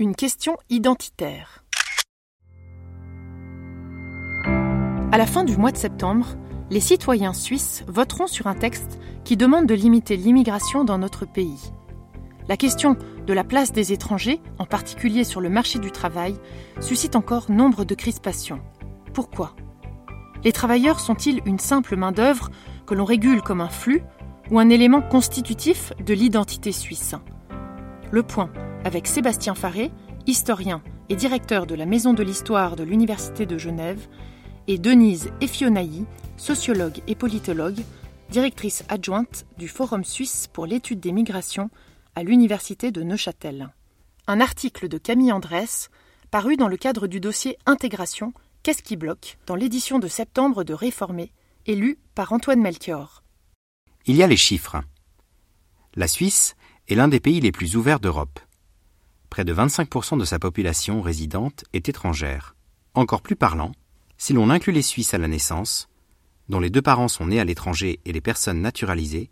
Une question identitaire. À la fin du mois de septembre, les citoyens suisses voteront sur un texte qui demande de limiter l'immigration dans notre pays. La question de la place des étrangers, en particulier sur le marché du travail, suscite encore nombre de crispations. Pourquoi? Les travailleurs sont-ils une simple main-d'œuvre que l'on régule comme un flux ou un élément constitutif de l'identité suisse? Le point avec Sébastien Faré, historien et directeur de la Maison de l'Histoire de l'Université de Genève, et Denise Efionaï, sociologue et politologue, directrice adjointe du Forum suisse pour l'étude des migrations à l'Université de Neuchâtel. Un article de Camille Andrès, paru dans le cadre du dossier Intégration, Qu'est-ce qui bloque dans l'édition de septembre de Réformé, élu par Antoine Melchior. Il y a les chiffres. La Suisse est l'un des pays les plus ouverts d'Europe. Près de 25% de sa population résidente est étrangère. Encore plus parlant, si l'on inclut les Suisses à la naissance, dont les deux parents sont nés à l'étranger et les personnes naturalisées,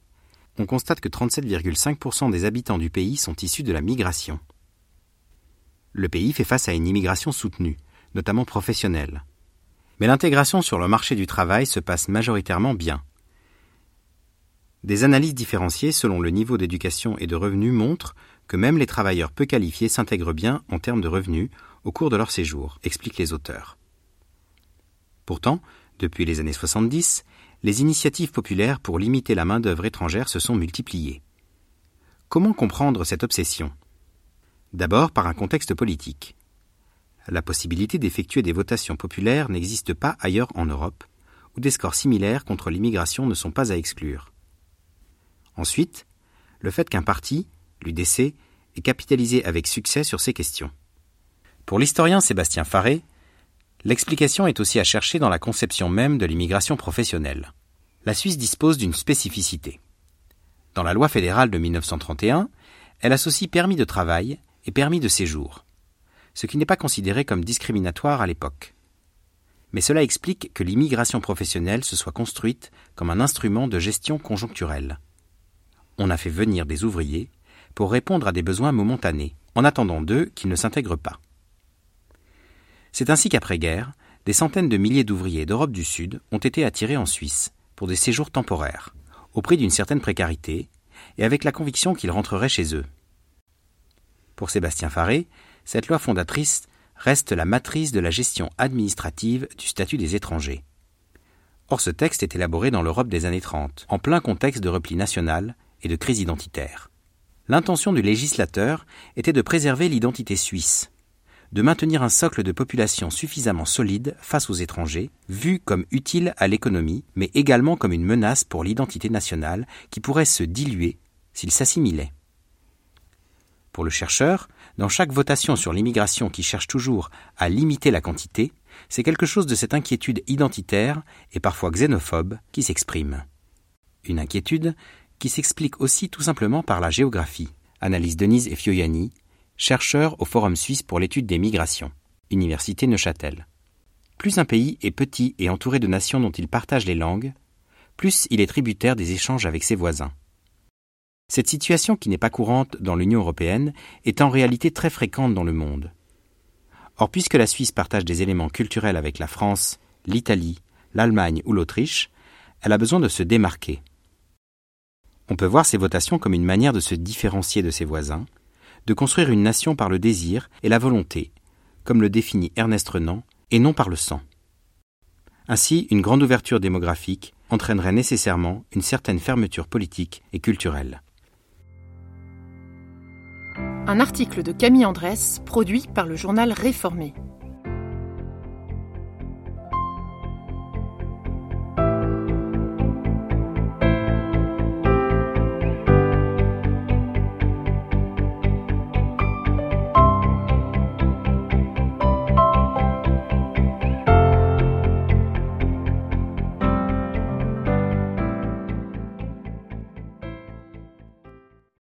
on constate que 37,5% des habitants du pays sont issus de la migration. Le pays fait face à une immigration soutenue, notamment professionnelle. Mais l'intégration sur le marché du travail se passe majoritairement bien. Des analyses différenciées selon le niveau d'éducation et de revenus montrent que même les travailleurs peu qualifiés s'intègrent bien en termes de revenus au cours de leur séjour, expliquent les auteurs. Pourtant, depuis les années 70, les initiatives populaires pour limiter la main-d'œuvre étrangère se sont multipliées. Comment comprendre cette obsession? D'abord par un contexte politique. La possibilité d'effectuer des votations populaires n'existe pas ailleurs en Europe, où des scores similaires contre l'immigration ne sont pas à exclure. Ensuite, le fait qu'un parti, l'UDC, ait capitalisé avec succès sur ces questions. Pour l'historien Sébastien Faré, L'explication est aussi à chercher dans la conception même de l'immigration professionnelle. La Suisse dispose d'une spécificité. Dans la loi fédérale de 1931, elle associe permis de travail et permis de séjour, ce qui n'est pas considéré comme discriminatoire à l'époque. Mais cela explique que l'immigration professionnelle se soit construite comme un instrument de gestion conjoncturelle. On a fait venir des ouvriers pour répondre à des besoins momentanés, en attendant d'eux qu'ils ne s'intègrent pas. C'est ainsi qu'après-guerre, des centaines de milliers d'ouvriers d'Europe du Sud ont été attirés en Suisse pour des séjours temporaires, au prix d'une certaine précarité, et avec la conviction qu'ils rentreraient chez eux. Pour Sébastien Faré, cette loi fondatrice reste la matrice de la gestion administrative du statut des étrangers. Or ce texte est élaboré dans l'Europe des années 30, en plein contexte de repli national et de crise identitaire. L'intention du législateur était de préserver l'identité suisse, de maintenir un socle de population suffisamment solide face aux étrangers, vu comme utile à l'économie, mais également comme une menace pour l'identité nationale qui pourrait se diluer s'il s'assimilait. Pour le chercheur, dans chaque votation sur l'immigration qui cherche toujours à limiter la quantité, c'est quelque chose de cette inquiétude identitaire et parfois xénophobe qui s'exprime. Une inquiétude qui s'explique aussi tout simplement par la géographie, analyse Denise et Fioyani, chercheur au Forum suisse pour l'étude des migrations, Université Neuchâtel. Plus un pays est petit et entouré de nations dont il partage les langues, plus il est tributaire des échanges avec ses voisins. Cette situation qui n'est pas courante dans l'Union européenne est en réalité très fréquente dans le monde. Or, puisque la Suisse partage des éléments culturels avec la France, l'Italie, l'Allemagne ou l'Autriche, elle a besoin de se démarquer. On peut voir ces votations comme une manière de se différencier de ses voisins, de construire une nation par le désir et la volonté, comme le définit Ernest Renan, et non par le sang. Ainsi, une grande ouverture démographique entraînerait nécessairement une certaine fermeture politique et culturelle. Un article de Camille Andrès, produit par le journal Réformé.